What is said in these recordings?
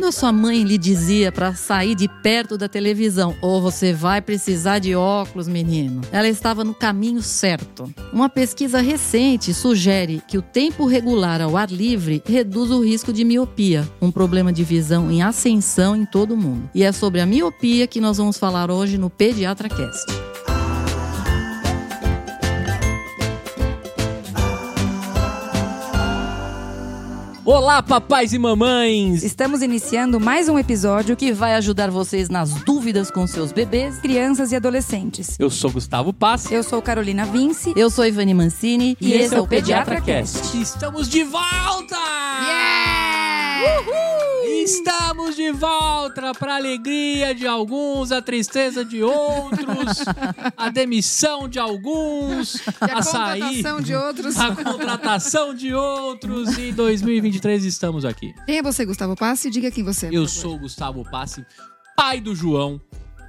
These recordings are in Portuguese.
Quando a sua mãe lhe dizia para sair de perto da televisão, ou você vai precisar de óculos, menino, ela estava no caminho certo. Uma pesquisa recente sugere que o tempo regular ao ar livre reduz o risco de miopia, um problema de visão em ascensão em todo o mundo. E é sobre a miopia que nós vamos falar hoje no Pediatra Cast. Olá, papais e mamães! Estamos iniciando mais um episódio que vai ajudar vocês nas dúvidas com seus bebês, crianças e adolescentes. Eu sou Gustavo Pass. Eu sou Carolina Vince. Eu sou Ivani Mancini. E, e esse, esse é o Pediatra Cast. Estamos de volta! Yeah! Uhul! Estamos de volta para alegria de alguns, a tristeza de outros, a demissão de alguns, e a, a contratação de outros. A contratação de outros. Em 2023 estamos aqui. Quem é você, Gustavo Passi? Diga quem você é. Eu sou Gustavo Passi, pai do João,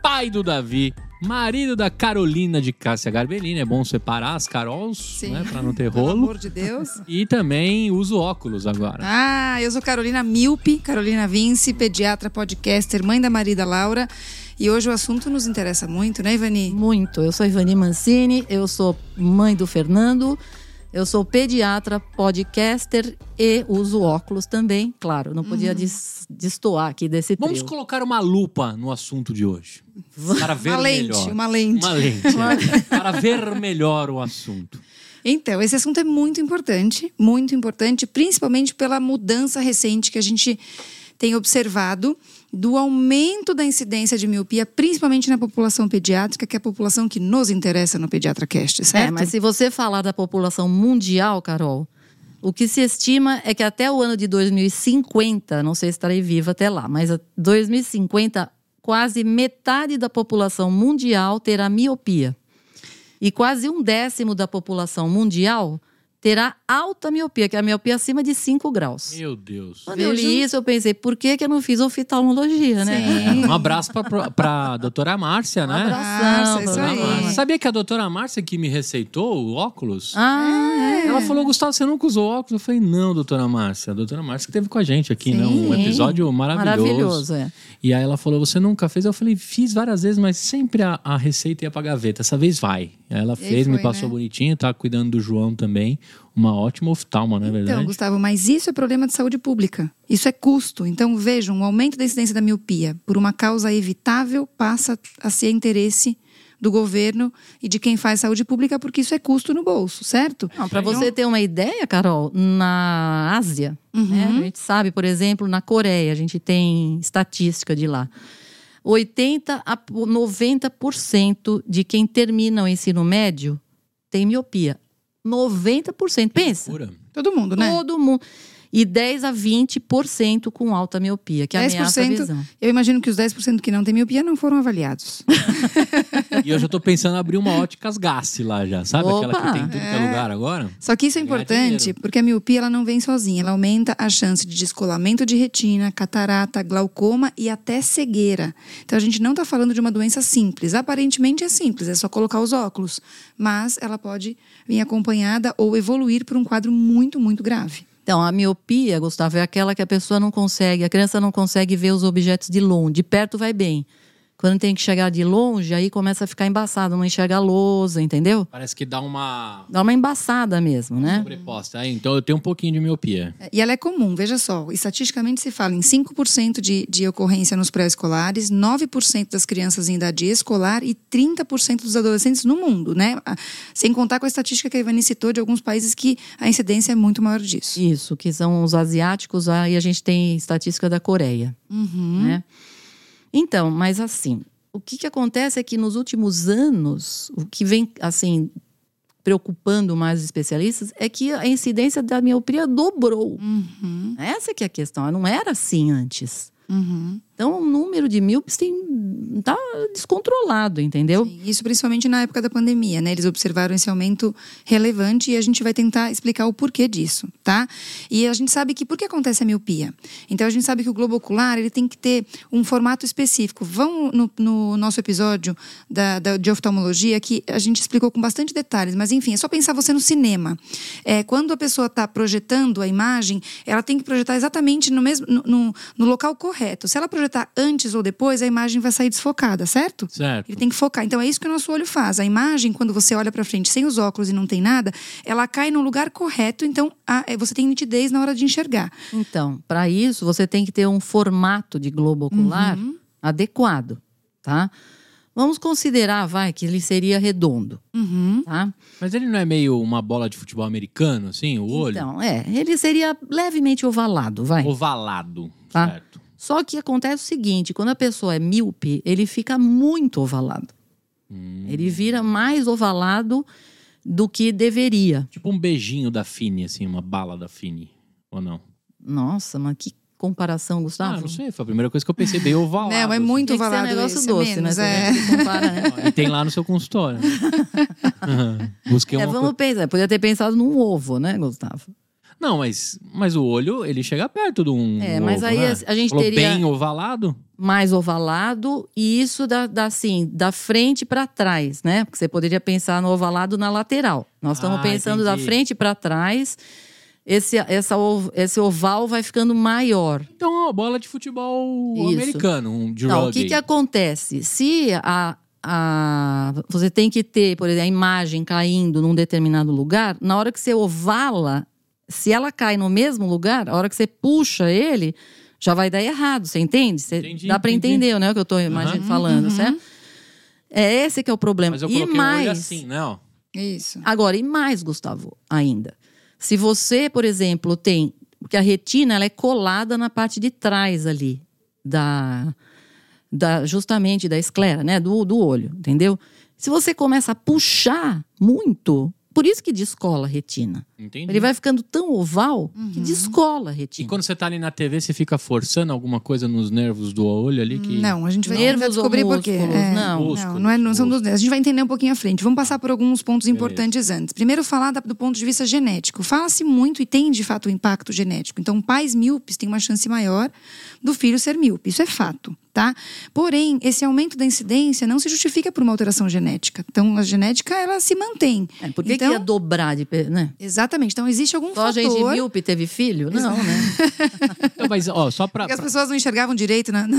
pai do Davi, marido da Carolina de Cássia Garbellini. É bom separar as Carols, né? Pra não ter rolo. Pelo amor de Deus. E também uso óculos agora. Ah, eu sou Carolina Milpe, Carolina Vince, pediatra, podcaster, mãe da marida Laura. E hoje o assunto nos interessa muito, né, Ivani? Muito. Eu sou Ivani Mancini, eu sou mãe do Fernando. Eu sou pediatra, podcaster e uso óculos também. Claro, não podia uhum. destoar aqui desse trio. Vamos colocar uma lupa no assunto de hoje. Para ver uma lente, melhor. Uma lente. Uma lente. é. Para ver melhor o assunto. Então, esse assunto é muito importante, muito importante, principalmente pela mudança recente que a gente tem observado do aumento da incidência de miopia, principalmente na população pediátrica, que é a população que nos interessa no Pediatra Cast, certo? É, mas se você falar da população mundial, Carol, o que se estima é que até o ano de 2050, não sei se estarei viva até lá, mas 2050, quase metade da população mundial terá miopia. E quase um décimo da população mundial terá alta miopia, que é a miopia acima de 5 graus. Meu Deus. Quando Vejo... eu li isso, eu pensei, por que, que eu não fiz oftalmologia, né? É, um abraço para a doutora Márcia, né? Um abração, ah, isso aí. Sabia que a doutora Márcia que me receitou o óculos? Ah, é. Ela falou, Gustavo, você nunca usou óculos? Eu falei, não, doutora Márcia. A doutora Márcia que esteve com a gente aqui, né? Um episódio maravilhoso. Maravilhoso, é. E aí ela falou, você nunca fez? Eu falei, fiz várias vezes, mas sempre a, a receita ia pra gaveta. Essa vez vai. Ela fez, foi, me passou né? bonitinho, tá cuidando do João também uma ótima oftalma, não é verdade? Então, Gustavo, mas isso é problema de saúde pública. Isso é custo. Então, vejam, o aumento da incidência da miopia por uma causa evitável passa a ser interesse do governo e de quem faz saúde pública, porque isso é custo no bolso, certo? Para você ter uma ideia, Carol, na Ásia, uhum. né, a gente sabe, por exemplo, na Coreia, a gente tem estatística de lá. 80 a 90% de quem termina o ensino médio tem miopia. 90%. Pensa. Todo mundo, né? Todo mundo e 10 a 20% com alta miopia, que 10%, ameaça a visão. Eu imagino que os 10% que não têm miopia não foram avaliados. e eu já estou pensando em abrir uma óticas Gassi lá já, sabe? Opa, Aquela que tem em tudo é. que é lugar agora. Só que isso é importante, porque a miopia ela não vem sozinha, ela aumenta a chance de descolamento de retina, catarata, glaucoma e até cegueira. Então a gente não está falando de uma doença simples. Aparentemente é simples, é só colocar os óculos, mas ela pode vir acompanhada ou evoluir para um quadro muito, muito grave. Então, a miopia, Gustavo, é aquela que a pessoa não consegue, a criança não consegue ver os objetos de longe. De perto vai bem. Quando tem que chegar de longe, aí começa a ficar embaçado, não enxerga a lousa, entendeu? Parece que dá uma. Dá uma embaçada mesmo, né? Sobreposta. Aí, então eu tenho um pouquinho de miopia. E ela é comum, veja só. Estatisticamente se fala em 5% de, de ocorrência nos pré-escolares, 9% das crianças em idade escolar e 30% dos adolescentes no mundo, né? Sem contar com a estatística que a Ivani citou de alguns países que a incidência é muito maior disso. Isso, que são os asiáticos, aí a gente tem estatística da Coreia. Uhum. Né? Então, mas assim, o que, que acontece é que nos últimos anos, o que vem assim preocupando mais os especialistas é que a incidência da miopia dobrou. Uhum. Essa que é a questão, não era assim antes. Uhum. Então, o número de míopes tem tá descontrolado, entendeu? Sim, isso principalmente na época da pandemia, né? Eles observaram esse aumento relevante e a gente vai tentar explicar o porquê disso, tá? E a gente sabe que por que acontece a miopia? Então, a gente sabe que o globo ocular, ele tem que ter um formato específico. Vão no, no nosso episódio da, da, de oftalmologia que a gente explicou com bastante detalhes, mas enfim, é só pensar você no cinema. É, quando a pessoa está projetando a imagem, ela tem que projetar exatamente no mesmo no, no, no local correto. Se ela projetar antes ou depois, a imagem vai sair desfocada, certo? Certo. Ele tem que focar. Então é isso que o nosso olho faz. A imagem, quando você olha para frente sem os óculos e não tem nada, ela cai no lugar correto, então a, é, você tem nitidez na hora de enxergar. Então, para isso, você tem que ter um formato de globo ocular uhum. adequado, tá? Vamos considerar, vai, que ele seria redondo, uhum. tá? Mas ele não é meio uma bola de futebol americano, assim, o olho? Então, é. Ele seria levemente ovalado, vai. Ovalado, tá? certo. Só que acontece o seguinte, quando a pessoa é míope, ele fica muito ovalado. Hum. Ele vira mais ovalado do que deveria. Tipo um beijinho da Fini, assim, uma bala da Fini, ou não? Nossa, mas que comparação, Gustavo? Ah, não sei, foi a primeira coisa que eu pensei, bem ovalado. Não, é assim. muito assim. ovalado. Tem que ser um negócio doce, é menos, né? É. Compara, né? E tem lá no seu consultório. Busquei é, uma vamos pensar, podia ter pensado num ovo, né, Gustavo? Não, mas, mas o olho, ele chega perto de um É, mas ovo, aí né? a gente Falou teria- bem ovalado? mais ovalado e isso da, da assim da frente para trás, né? Porque você poderia pensar no ovalado na lateral. Nós estamos Ah, pensando da entendi. frente para trás. Esse, essa, esse oval vai ficando maior. Então, ó, bola de futebol Isso. americano, um de Então, o que, que acontece? Se a, a, você tem que ter, por exemplo, a imagem caindo num determinado lugar, na hora que você ovala, se ela cai no mesmo lugar, a hora que você puxa ele, já vai dar errado, você entende? Você- Entendi, dá para entender, né, o que eu estou imagin- falando, certo? É esse que é o problema. Mas eu e coloquei mais, o olho assim, né? ó. Isso. Agora, e mais, Gustavo, ainda. Se você, por exemplo, tem. Porque a retina ela é colada na parte de trás ali, da, da justamente da esclera, né? Do, do olho, entendeu? Se você começa a puxar muito, por isso que descola a retina. Entendi. Ele vai ficando tão oval que descola a E retina. quando você tá ali na TV, você fica forçando alguma coisa nos nervos do olho ali que. Não, a gente vai Nervos tentar descobrir ou por quê. músculos? É, Não. não, não, é, não são dos nervos. A gente vai entender um pouquinho à frente. Vamos passar por alguns pontos Beleza. importantes antes. Primeiro, falar do ponto de vista genético. Fala-se muito e tem, de fato, o impacto genético. Então, pais míopes têm uma chance maior do filho ser míope. Isso é fato, tá? Porém, esse aumento da incidência não se justifica por uma alteração genética. Então, a genética, ela se mantém. É, por que, então, que ia dobrar de. Né? Exatamente. Então, existe algum Só a fator... gente míope teve filho? Não, né? Então, mas, ó, só pra. Porque as pra- pessoas não enxergavam direito na, na,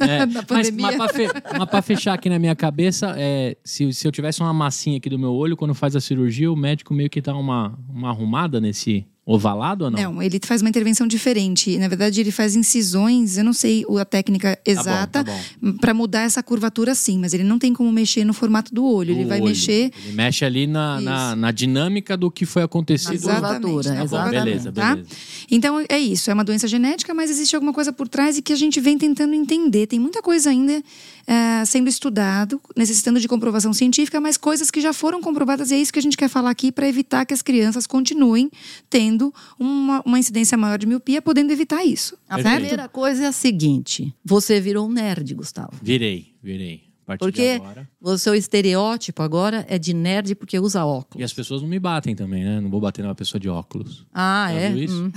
é, na mas, pandemia. mas, pra fe- mas pra fechar aqui na minha cabeça, é, se, se eu tivesse uma massinha aqui do meu olho, quando faz a cirurgia, o médico meio que dá uma, uma arrumada nesse ovalado ou não? Não, ele faz uma intervenção diferente. Na verdade, ele faz incisões, eu não sei a técnica exata, tá bom. para mudar essa curvatura sim, mas ele não tem como mexer no formato do olho. ele Do vai olho. mexer. Ele mexe ali na, na, na dinâmica do que foi acontecido. Exatamente. curvatura, Tá bom, exatamente. beleza, Tá? beleza. Então é isso, é uma doença genética, mas existe alguma coisa por trás e que a gente vem tentando entender. Tem muita coisa ainda eh, sendo estudado, necessitando de comprovação científica, mas coisas que já foram comprovadas e é isso que a gente quer falar aqui para evitar que as crianças continuem tendo uma, uma incidência maior de miopia, podendo evitar isso. A Perfeito. primeira coisa é a seguinte: você virou um nerd, Gustavo. Virei, virei. A partir Porque de agora. o seu estereótipo agora é de nerd porque usa E óculos. as pessoas não me batem também, né? Não vou bater numa pessoa de óculos. Ah, Já é? viu isso? Hum.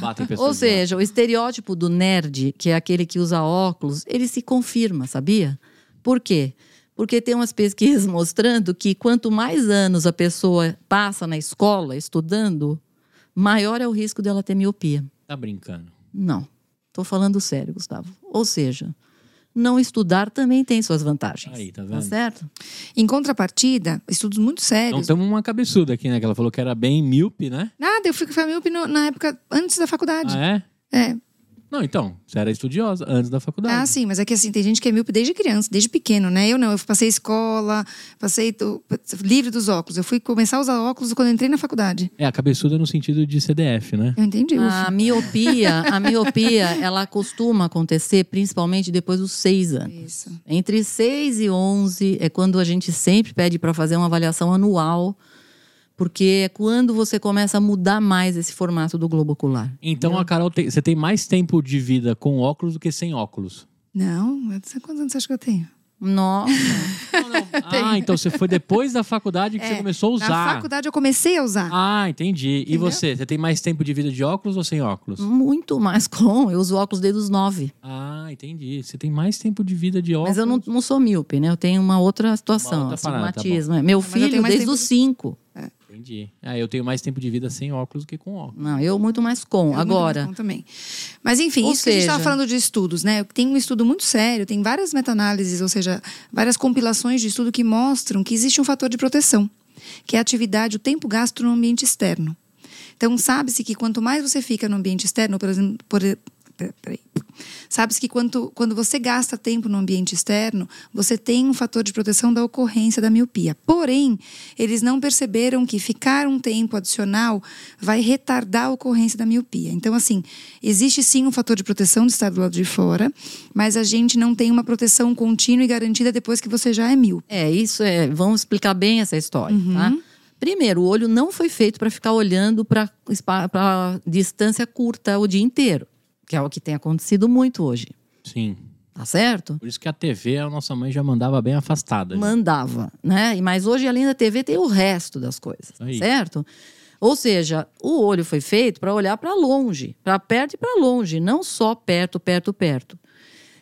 Batem pessoas Ou de seja, o estereótipo do nerd, que é aquele que usa óculos, ele se confirma, sabia? Por quê? Porque tem umas pesquisas mostrando que quanto mais anos a pessoa passa na escola estudando, maior é o risco dela ter miopia. Tá brincando. Não. Estou falando sério, Gustavo. Ou seja, não estudar também tem suas vantagens. Aí, tá Tá vendo? certo? Em contrapartida, estudos muito Então sérios. temos uma cabeçuda aqui, né? Que ela falou que era bem míope, né? Nada, eu fui com míope no- na época antes da faculdade. Ah, é? é. Não, então, você era estudiosa antes da faculdade. Ah, sim, mas é que assim, tem gente que é míope desde criança, desde pequeno, né? Eu não, eu passei escola, passei tô- livre dos óculos. Eu fui começar a usar óculos quando entrei na faculdade. É, a cabeçuda no sentido de CDF, né? Eu entendi. A ufa. miopia, a miopia, ela costuma acontecer principalmente depois dos seis anos. Isso. Entre 6 e 11 é quando a gente sempre pede para fazer uma avaliação anual Porque é quando você começa a mudar mais esse formato do globo ocular. Então, entendeu? a Carol, tem, você tem mais tempo de vida com óculos do que sem óculos? Não, quantos anos você acha que eu tenho? Nossa. não, não. Ah, então você foi depois da faculdade que é, você começou a usar. Na faculdade eu comecei a usar. Ah, entendi. Entendeu? E você? Você tem mais tempo de vida de óculos ou sem óculos? Muito mais com. Eu uso óculos desde os nove. Ah, entendi. Você tem mais tempo de vida de óculos. Mas eu não, não sou míope, né? Eu tenho uma outra situação, uma outra astigmatismo. Tá Meu filho, desde os cinco. Entendi. Ah, eu tenho mais tempo de vida sem óculos do que com óculos. Não, eu muito mais com. Eu Agora. Mais com também. Mas enfim, ou isso seja... que a gente estava falando de estudos, né? Tem um estudo muito sério, tem várias meta-análises, ou seja, várias compilações de estudo que mostram que existe um fator de proteção, que é a atividade, o tempo gasto no ambiente externo. Então, sabe-se que quanto mais você fica no ambiente externo, por exemplo, por, peraí. Sabe-se que quando, quando você gasta tempo no ambiente externo, você tem um fator de proteção da ocorrência da miopia. Porém, eles não perceberam que ficar um tempo adicional vai retardar a ocorrência da miopia. Então, assim, existe sim um fator de proteção de estar do lado de fora, mas a gente não tem uma proteção contínua e garantida depois que você já é míope. É, isso é. Vamos explicar bem essa história, uhum. tá? Primeiro, o olho não foi feito para ficar olhando para distância curta o dia inteiro que é o que tem acontecido muito hoje. Sim. Tá certo? Por isso que a TV, a nossa mãe já mandava bem afastada. Já. Mandava, né? Mas hoje, além da TV, tem o resto das coisas, certo? Ou seja, o olho foi feito para olhar para longe, para perto e para longe, não só perto, perto, perto.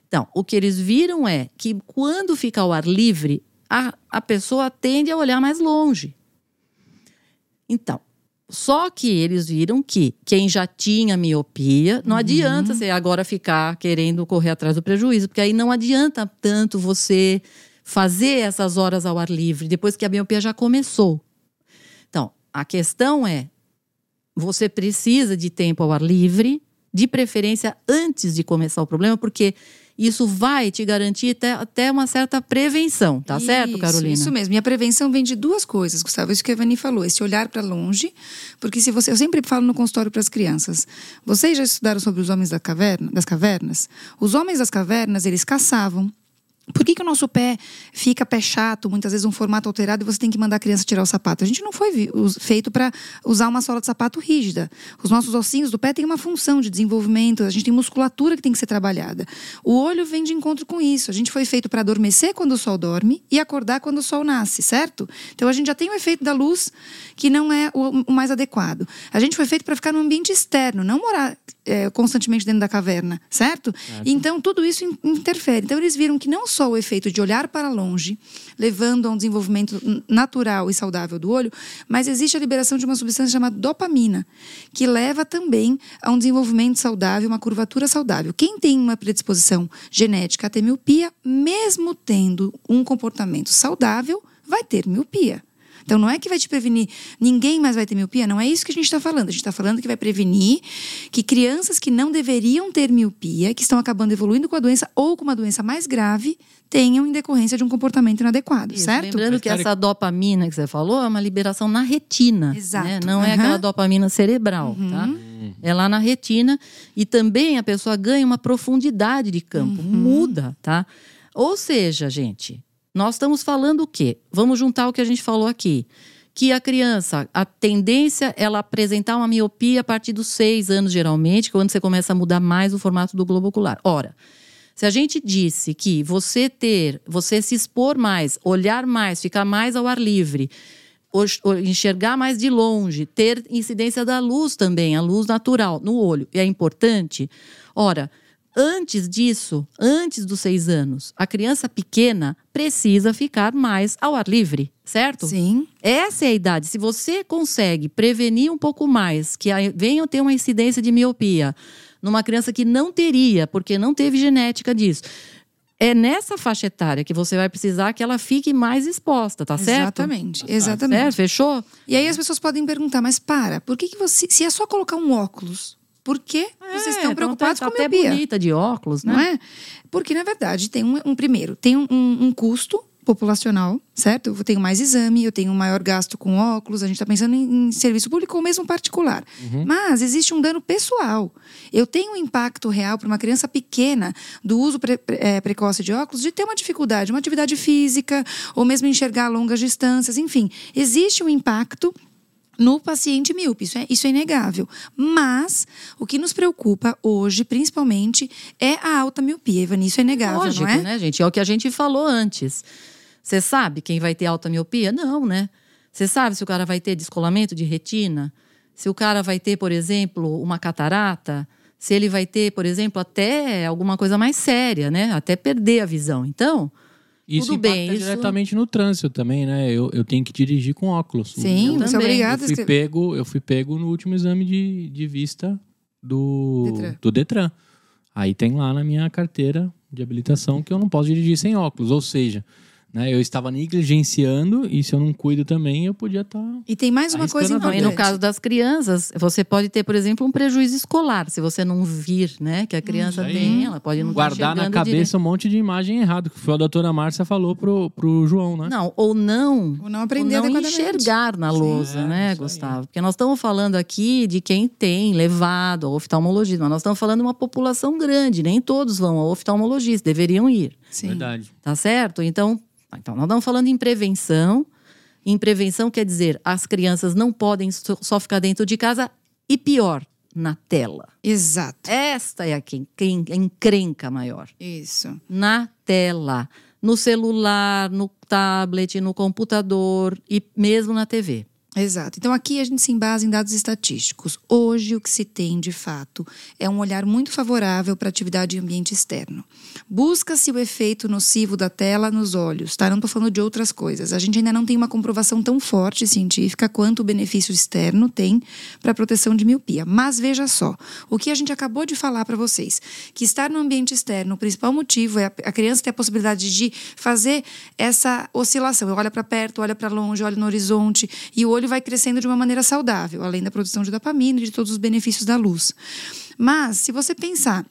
Então, o que eles viram é que quando fica ao ar livre, a, a pessoa tende a olhar mais longe. Então, só que eles viram que quem já tinha miopia, não uhum. adianta você agora ficar querendo correr atrás do prejuízo, porque aí não adianta tanto você fazer essas horas ao ar livre depois que a miopia já começou. Então, a questão é: você precisa de tempo ao ar livre, de preferência antes de começar o problema, porque isso vai te garantir até, até uma certa prevenção, tá isso, certo, Carolina? Isso mesmo. E a prevenção vem de duas coisas, Gustavo. Isso que a Evani falou, esse olhar para longe, porque se você, eu sempre falo no consultório para as crianças. Vocês já estudaram sobre os homens da caverna, das cavernas? Os homens das cavernas, eles caçavam, por que, que o nosso pé fica pé chato, muitas vezes um formato alterado, e você tem que mandar a criança tirar o sapato? A gente não foi feito para usar uma sola de sapato rígida. Os nossos ossinhos do pé têm uma função de desenvolvimento, a gente tem musculatura que tem que ser trabalhada. O olho vem de encontro com isso. A gente foi feito para adormecer quando o sol dorme e acordar quando o sol nasce, certo? Então a gente já tem o efeito da luz que não é o, mais adequado. A gente foi feito para ficar no ambiente externo, não morar é, constantemente dentro da caverna, certo? certo? Então tudo isso interfere. Então eles viram que não só o efeito de olhar para longe, levando a um desenvolvimento natural e saudável do olho, mas existe a liberação de uma substância chamada dopamina, que leva também a um desenvolvimento saudável, uma curvatura saudável. Quem tem uma predisposição genética a ter miopia, mesmo tendo um comportamento saudável, vai ter miopia. Então não é que vai te prevenir, ninguém mais vai ter miopia, não é isso que a gente está falando. A gente está falando que vai prevenir que crianças que não deveriam ter miopia, que estão acabando evoluindo com a doença ou com uma doença mais grave, tenham em decorrência de um comportamento inadequado, isso, certo? Lembrando que essa dopamina que você falou é uma liberação na retina. Né? Exato. Né? Não uhum. é aquela dopamina cerebral, uhum. tá? É lá na retina. E também a pessoa ganha uma profundidade de campo, uhum. muda, tá? Ou seja, gente, nós estamos falando o quê? Vamos juntar o que a gente falou aqui. Que a criança, a tendência ela apresentar uma miopia a partir dos seis anos, geralmente, quando você começa a mudar mais o formato do globo ocular. Ora, se a gente disse que você ter, você se expor mais, olhar mais, ficar mais ao ar livre, enxergar mais de longe, ter incidência da luz também, a luz natural no olho, é importante. Ora, Antes disso, antes dos seis anos, a criança pequena precisa ficar mais ao ar livre, certo? Sim. Essa é a idade. Se você consegue prevenir um pouco mais que venha ter uma incidência de miopia numa criança que não teria, porque não teve genética disso. É nessa faixa etária que você vai precisar que ela fique mais exposta, tá certo? Exatamente, tá exatamente. Certo? Fechou? E aí as pessoas podem perguntar, mas para, por que, que você. Se é só colocar um óculos, por que é, vocês estão preocupados tá, tá com a miopia? até bonita de óculos, né? Não é? Porque, na verdade, tem um, um primeiro, tem um, um, custo populacional, certo? Eu tenho mais exame, eu tenho maior gasto com óculos, a gente está pensando em, em, serviço público ou mesmo particular. Uhum. Mas existe um dano pessoal. Eu tenho um impacto real para uma criança pequena do uso pre, é, precoce de óculos de ter uma dificuldade, uma atividade física, ou mesmo enxergar longas distâncias, enfim. Existe um impacto no paciente míope. Isso é, isso é inegável. Mas o que nos preocupa hoje, principalmente, é a alta miopia. Ivani, isso é inegável, Lógico, não é? né, gente? É o que a gente falou antes. Você sabe quem vai ter alta miopia? Não, né? Você sabe se o cara vai ter descolamento de retina? Se o cara vai ter, por exemplo, uma catarata? Se ele vai ter, por exemplo, até alguma coisa mais séria, né? Até perder a visão. Então, isso Tudo bem, isso... diretamente no trânsito também, né? Eu, eu tenho que dirigir com óculos. Sim, você é obrigado. Eu fui, pego, eu fui pego no último exame de, de vista do Detran. do Detran. Aí tem lá na minha carteira de habilitação que eu não posso dirigir sem óculos. Ou seja, né? Eu estava negligenciando e se eu não cuido também, eu podia estar. Tá e tem mais uma coisa importante. E no caso das crianças, você pode ter, por exemplo, um prejuízo escolar se você não vir, né? Que a criança hum, tem, ela pode não tá guardar na cabeça direito. um monte de imagem errada, que foi a doutora Márcia falou pro, pro João, né? Não, ou não, ou não aprender ou não enxergar na lousa, Sim, né, Gustavo? Porque nós estamos falando aqui de quem tem levado ao oftalmologista, mas nós estamos falando de uma população grande, nem todos vão ao oftalmologista, deveriam ir. Sim. Verdade. Tá certo? Então, então, nós estamos falando em prevenção. Em prevenção quer dizer as crianças não podem só ficar dentro de casa e pior, na tela. Exato. Esta é a, quem, quem, a encrenca maior. Isso. Na tela. No celular, no tablet, no computador e mesmo na TV. Exato. Então aqui a gente se embasa em dados estatísticos. Hoje o que se tem de fato é um olhar muito favorável para atividade em ambiente externo. Busca-se o efeito nocivo da tela nos olhos, tá? Não estou falando de outras coisas. A gente ainda não tem uma comprovação tão forte científica quanto o benefício externo tem para a proteção de miopia. Mas veja só, o que a gente acabou de falar para vocês, que estar no ambiente externo, o principal motivo é a criança ter a possibilidade de fazer essa oscilação. Olha para perto, olha para longe, olha no horizonte e o olho vai crescendo de uma maneira saudável, além da produção de dopamina e de todos os benefícios da luz. Mas, se você pensar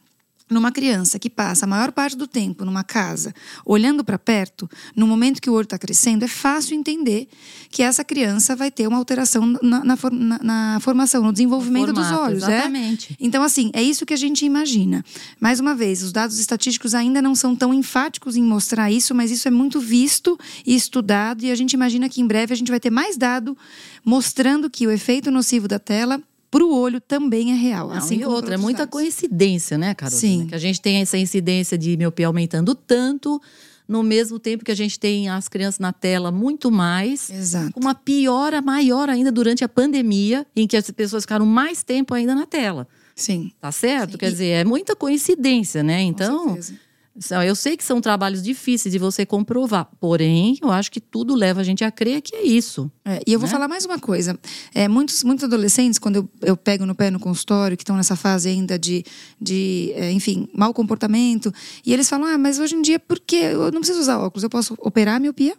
numa criança que passa a maior parte do tempo numa casa olhando para perto, no momento que o olho está crescendo, é fácil entender que essa criança vai ter uma alteração na, na, na, na formação, no desenvolvimento formato, dos olhos. É? Exatamente. É? Então, assim, é isso que a gente imagina. Mais uma vez, os dados estatísticos ainda não são tão enfáticos em mostrar isso, mas isso é muito visto e estudado, e a gente imagina que em breve a gente vai ter mais dado mostrando que o efeito nocivo da tela para o olho também é real. Não, assim e outra, é muita coincidência, né, Carolina? Sim. Que a gente tem essa incidência de miopia aumentando tanto, no mesmo tempo que a gente tem as crianças na tela muito mais. Exato. Uma piora maior ainda durante a pandemia, em que as pessoas ficaram mais tempo ainda na tela. Sim. Tá certo? Sim. Quer dizer, é muita coincidência, né? Então. Com eu sei que são trabalhos difíceis de você comprovar, porém, eu acho que tudo leva a gente a crer que é isso. É, e eu vou né? falar mais uma coisa. É, muitos, muitos adolescentes, quando eu, eu pego no pé no consultório, que estão nessa fase ainda de, de é, enfim, mau comportamento, e eles falam: ah, mas hoje em dia, por quê? Eu não preciso usar óculos, eu posso operar a miopia?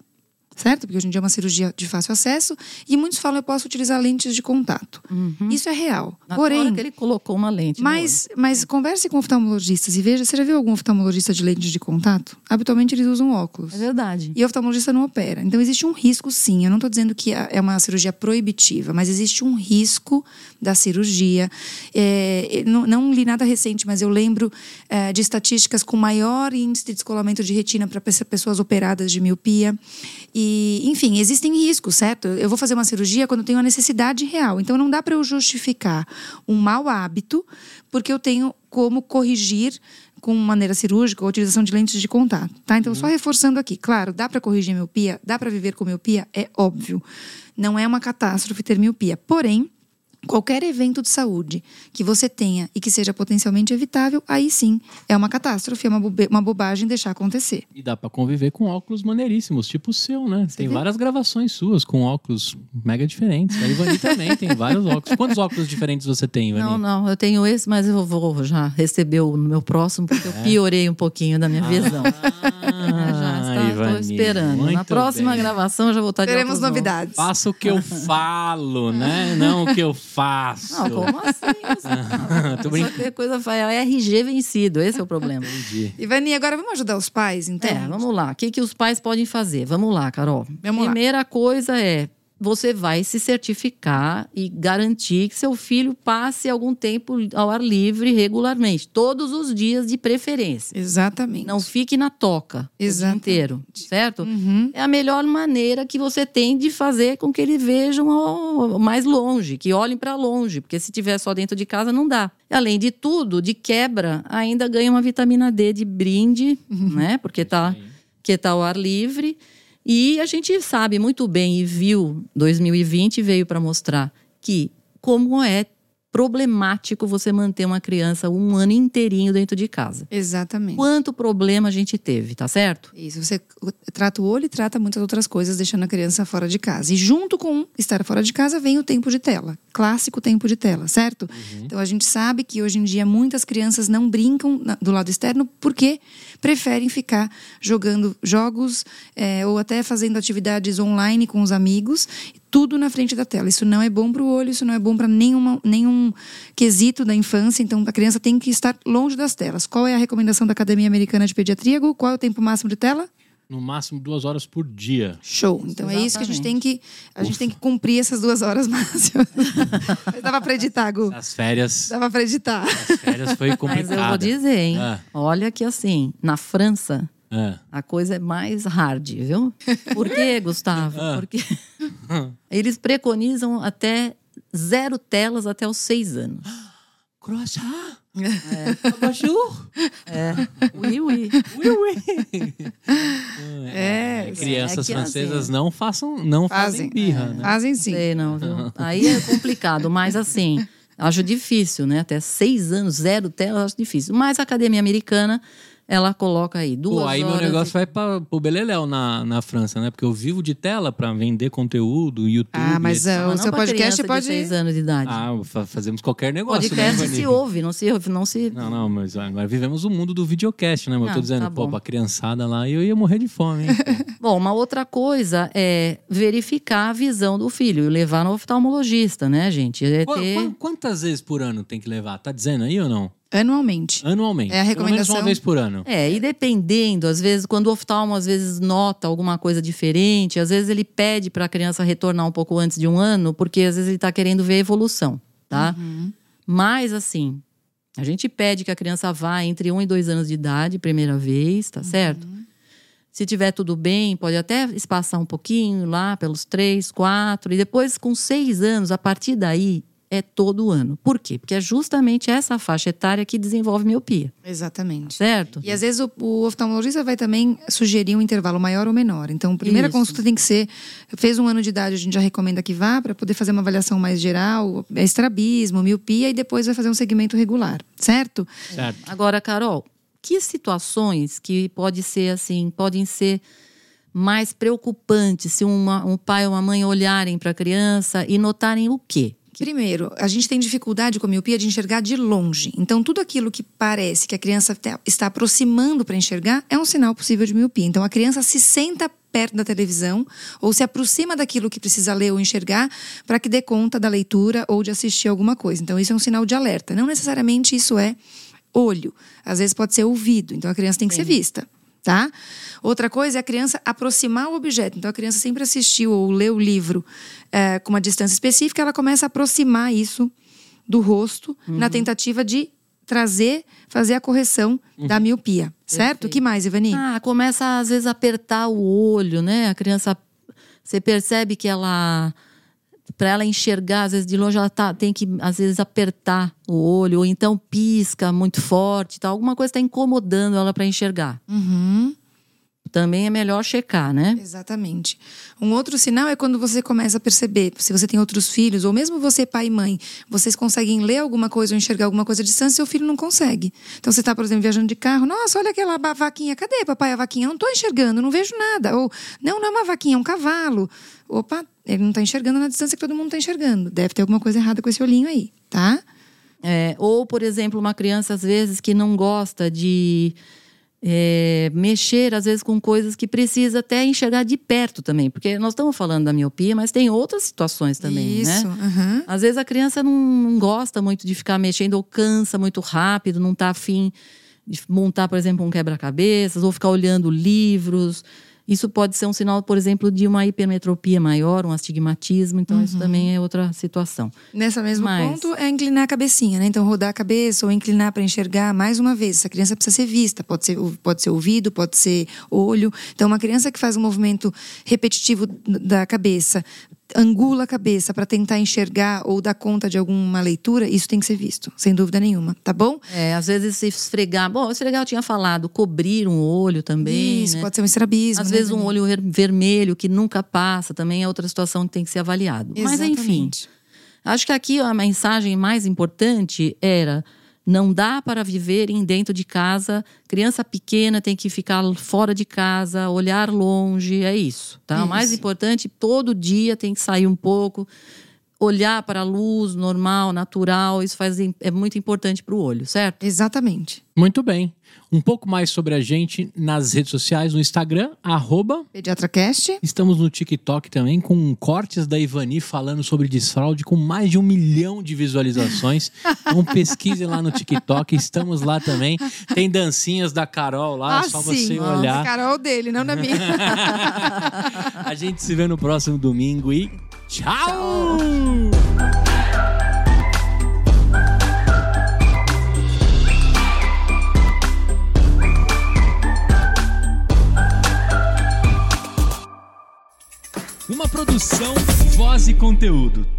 Certo? Porque hoje em dia é uma cirurgia de fácil acesso e muitos falam eu posso utilizar lentes de contato. Uhum. Isso é real. Na Porém, que ele colocou uma lente. Mas, mas converse com oftalmologistas e veja, você já viu algum oftalmologista de lentes de contato? Habitualmente eles usam óculos. É verdade. E o oftalmologista não opera. Então existe um risco, sim. Eu não estou dizendo que é uma cirurgia proibitiva, mas existe um risco da cirurgia. É, não, não, li nada recente, mas eu lembro é, de estatísticas com maior índice de descolamento de retina para pessoas operadas de miopia. E, enfim, existem riscos, certo? Eu vou fazer uma cirurgia quando eu tenho uma necessidade real. Então não dá para eu justificar um mau hábito porque eu tenho como corrigir com maneira cirúrgica ou utilização de lentes de contato, tá? Então, uhum. só reforçando aqui, claro, dá para corrigir miopia, dá para viver com miopia, é óbvio. Não é uma catástrofe ter miopia. Porém, qualquer evento de saúde que você tenha e que seja potencialmente evitável, aí sim é uma catástrofe, é uma, uma bobagem deixar acontecer. E dá para conviver com óculos maneiríssimos, tipo o seu, né? Você tem vê? várias gravações suas com óculos mega diferentes. A Ivani também tem vários óculos. Quantos óculos diferentes você tem, Ivani? Não, não, eu tenho esse, mas eu vou já receber o meu próximo, porque é? eu piorei um pouquinho da minha ah, visão. Ah, já estou esperando. Na próxima bem. gravação já vou estar Teremos novidades. Faça o que eu falo, né? Não o que eu faço. Não, como assim? Tô brincando. coisa é RG vencido, esse é o problema. Entendi. Ivani, agora vamos ajudar os pais, então? É, vamos lá. O que, que os pais podem fazer? Vamos lá, Carol. Vamos Primeira lá. coisa é você vai se certificar e garantir que seu filho passe algum tempo ao ar livre regularmente, todos os dias de preferência. Exatamente. Não fique na toca Exatamente. o dia inteiro, certo? Uhum. É a melhor maneira que você tem de fazer com que eles vejam mais longe, que olhem para longe, porque se tiver só dentro de casa não dá. Além de tudo, de quebra, ainda ganha uma vitamina D de brinde, uhum. né? Porque tá, que tá ao ar livre. E a gente sabe muito bem e viu 2020 veio para mostrar que como é problemático você manter uma criança um ano inteirinho dentro de casa. Exatamente. Quanto problema a gente teve, tá certo? Isso, você trata o olho e trata muitas outras coisas, deixando a criança fora de casa. E junto com estar fora de casa vem o tempo de tela. Clássico tempo de tela, certo? Uhum. Então a gente sabe que hoje em dia muitas crianças não brincam do lado externo porque preferem ficar jogando jogos é, ou até fazendo atividades online com os amigos tudo na frente da tela. Isso não é bom para o olho, isso não é bom para nenhum quesito da infância. Então, a criança tem que estar longe das telas. Qual é a recomendação da Academia Americana de Pediatria? Qual é o tempo máximo de tela? No máximo duas horas por dia. Show. Então Exatamente. é isso que a gente tem que. A Ufa. gente tem que cumprir essas duas horas máximas. Dava para editar, Gu. As férias. Dava para editar. As férias foi complicado. Mas eu vou dizer, hein? Ah. Olha que assim, na França, é. A coisa é mais hard, viu? Por quê, Gustavo? É. Porque eles preconizam até zero telas até os seis anos. Croissant? É. Bonjour? É. Oui, oui. Oui, oui. É. é crianças é francesas assim, não façam, não fazem, fazem birra, é. né? Fazem sim. Sei, não, viu? Aí é complicado, mas assim, acho difícil, né? Até seis anos, zero telas, acho difícil. Mas a Academia Americana ela coloca aí duas Pô, aí horas. meu negócio e... vai para o Beleléu na, na França, né? Porque eu vivo de tela para vender conteúdo, YouTube. Ah, mas uh, o seu podcast pode. De seis anos de idade. Ah, fazemos qualquer negócio. Podcast né, se ouve, não se ouve, não se. Não, não, mas agora vivemos o mundo do videocast, né? Mas eu tô dizendo, tá pô, pra criançada lá, eu ia morrer de fome, hein? bom, uma outra coisa é verificar a visão do filho e levar no oftalmologista, né, gente? É ter... Quantas vezes por ano tem que levar? Tá dizendo aí ou não? Anualmente. Anualmente. É a recomendação. Pelo uma vez por ano. É, e dependendo, às vezes, quando o oftalmo às vezes nota alguma coisa diferente, às vezes ele pede para a criança retornar um pouco antes de um ano, porque às vezes ele está querendo ver a evolução, tá? Uhum. Mas, assim, a gente pede que a criança vá entre um e dois anos de idade, primeira vez, tá uhum. certo? Se tiver tudo bem, pode até espaçar um pouquinho lá pelos três, quatro, e depois com seis anos, a partir daí, é todo ano. Por quê? Porque é justamente essa faixa etária que desenvolve miopia. Exatamente. Certo? E às vezes o, o oftalmologista vai também sugerir um intervalo maior ou menor. Então, a primeira Isso. consulta tem que ser. Fez um ano de idade, a gente já recomenda que vá para poder fazer uma avaliação mais geral, é estrabismo, miopia, e depois vai fazer um segmento regular. Certo? Certo. Agora, Carol, que situações que pode ser assim, podem ser mais preocupantes se uma, um pai ou uma mãe olharem para a criança e notarem o quê? Primeiro, a gente tem dificuldade com a miopia de enxergar de longe. Então, tudo aquilo que parece que a criança está aproximando para enxergar é um sinal possível de miopia. Então, a criança se senta perto da televisão ou se aproxima daquilo que precisa ler ou enxergar para que dê conta da leitura ou de assistir alguma coisa. Então, isso é um sinal de alerta. Não necessariamente isso é olho. Às vezes pode ser ouvido. Então, a criança tem que Sim. ser vista tá? Outra coisa é a criança aproximar o objeto. Então, a criança sempre assistiu ou leu o livro é, com uma distância específica, ela começa a aproximar isso do rosto uhum. na tentativa de trazer, fazer a correção uhum. da miopia, certo? O que mais, Ivani? Ah, começa às vezes a apertar o olho, né? A criança, você percebe que ela para ela enxergar, às vezes de longe ela tá, tem que às vezes apertar o olho ou então pisca muito forte, tá? Alguma coisa está incomodando ela para enxergar. Uhum. Também é melhor checar, né? Exatamente. Um outro sinal é quando você começa a perceber, se você tem outros filhos, ou mesmo você, pai e mãe, vocês conseguem ler alguma coisa ou enxergar alguma coisa à distância, seu filho não consegue. Então você está, por exemplo, viajando de carro, nossa, olha aquela vaquinha, cadê, papai, a vaquinha? Eu não estou enxergando, não vejo nada. Ou, não, não é uma vaquinha, é um cavalo. Opa, ele não está enxergando na distância que todo mundo está enxergando. Deve ter alguma coisa errada com esse olhinho aí, tá? É, ou, por exemplo, uma criança, às vezes, que não gosta de é, mexer, às vezes, com coisas que precisa até enxergar de perto também. Porque nós estamos falando da miopia, mas tem outras situações também, Isso, né? Uhum. Às vezes a criança não, não, gosta muito de ficar mexendo ou cansa muito rápido, não está afim de montar, por exemplo, um quebra-cabeças ou ficar olhando livros. Isso pode ser um sinal, por exemplo, de uma hipermetropia maior, um astigmatismo. Então, uhum. isso também é outra situação. Nessa mesmo Mas... ponto, é inclinar a cabecinha, né? Então, rodar a cabeça ou inclinar para enxergar mais uma vez. Essa criança precisa ser vista. Pode ser, pode ser ouvido, pode ser olho. Então, uma criança que faz um movimento repetitivo da cabeça angula a cabeça para tentar enxergar ou dar conta de alguma leitura, isso tem que ser visto, sem dúvida nenhuma, tá bom? É, às vezes se esfregar. Bom, esfregar eu tinha falado, cobrir um olho também. Isso, né? pode ser um estrabismo. Às né, vezes um olho vermelho que nunca passa também é outra situação que tem que ser avaliado. Exatamente. Mas enfim, acho que aqui a mensagem mais importante era não dá para viver em dentro de casa. Criança pequena tem que ficar fora de casa, olhar longe, é isso, tá? Isso. O mais importante, todo dia tem que sair um pouco, olhar para a luz normal, natural, isso faz, é muito importante para o olho, certo? Exatamente. Muito bem. Um pouco mais sobre a gente nas redes sociais, no Instagram, arroba PediatraCast. Estamos no TikTok também, com cortes da Ivani falando sobre desfraude, com mais de um milhão de visualizações. Então pesquise lá no TikTok, estamos lá também. Tem dancinhas da Carol lá, ah, só sim. você Nossa, olhar. Carol dele, não na minha. a gente se vê no próximo domingo e tchau. Uma produção, voz e conteúdo.